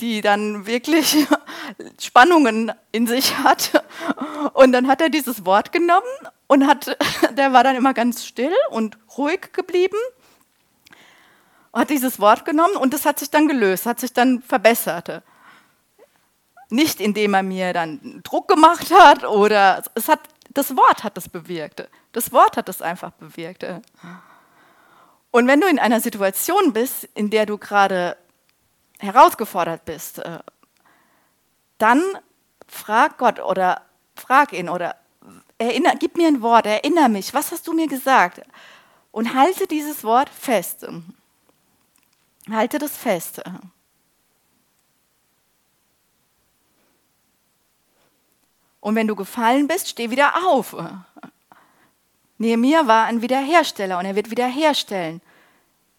die dann wirklich Spannungen in sich hat. Und dann hat er dieses Wort genommen und hat, der war dann immer ganz still und ruhig geblieben hat dieses Wort genommen und es hat sich dann gelöst, hat sich dann verbessert. Nicht indem er mir dann Druck gemacht hat oder es hat, das Wort hat das bewirkt. Das Wort hat es einfach bewirkt. Und wenn du in einer Situation bist, in der du gerade herausgefordert bist, dann frag Gott oder frag ihn oder erinner, gib mir ein Wort, erinnere mich, was hast du mir gesagt? Und halte dieses Wort fest. Halte das fest. Und wenn du gefallen bist, steh wieder auf. Nehemiah war ein Wiederhersteller und er wird wiederherstellen.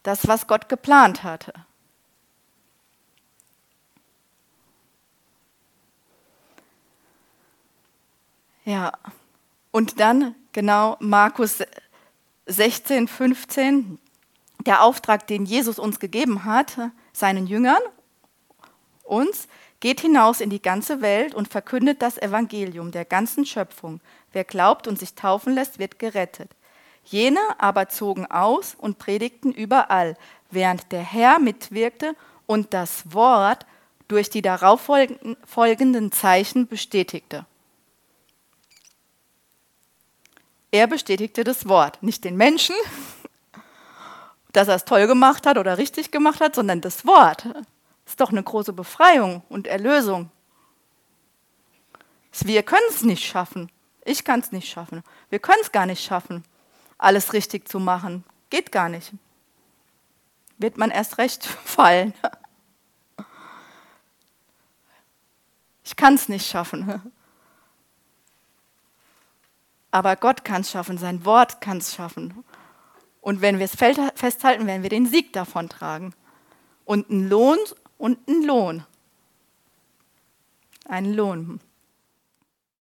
Das, was Gott geplant hatte. Ja, und dann genau Markus 16, 15 der Auftrag, den Jesus uns gegeben hat, seinen Jüngern, uns, geht hinaus in die ganze Welt und verkündet das Evangelium der ganzen Schöpfung. Wer glaubt und sich taufen lässt, wird gerettet. Jene aber zogen aus und predigten überall, während der Herr mitwirkte und das Wort durch die darauf folgenden Zeichen bestätigte. Er bestätigte das Wort, nicht den Menschen, dass er es toll gemacht hat oder richtig gemacht hat, sondern das Wort. Ist doch eine große Befreiung und Erlösung. Wir können es nicht schaffen. Ich kann es nicht schaffen. Wir können es gar nicht schaffen, alles richtig zu machen. Geht gar nicht. Wird man erst recht fallen. Ich kann es nicht schaffen. Aber Gott kann es schaffen, sein Wort kann es schaffen. Und wenn wir es festhalten, werden wir den Sieg davon tragen. Und einen Lohn und einen Lohn. Einen Lohn.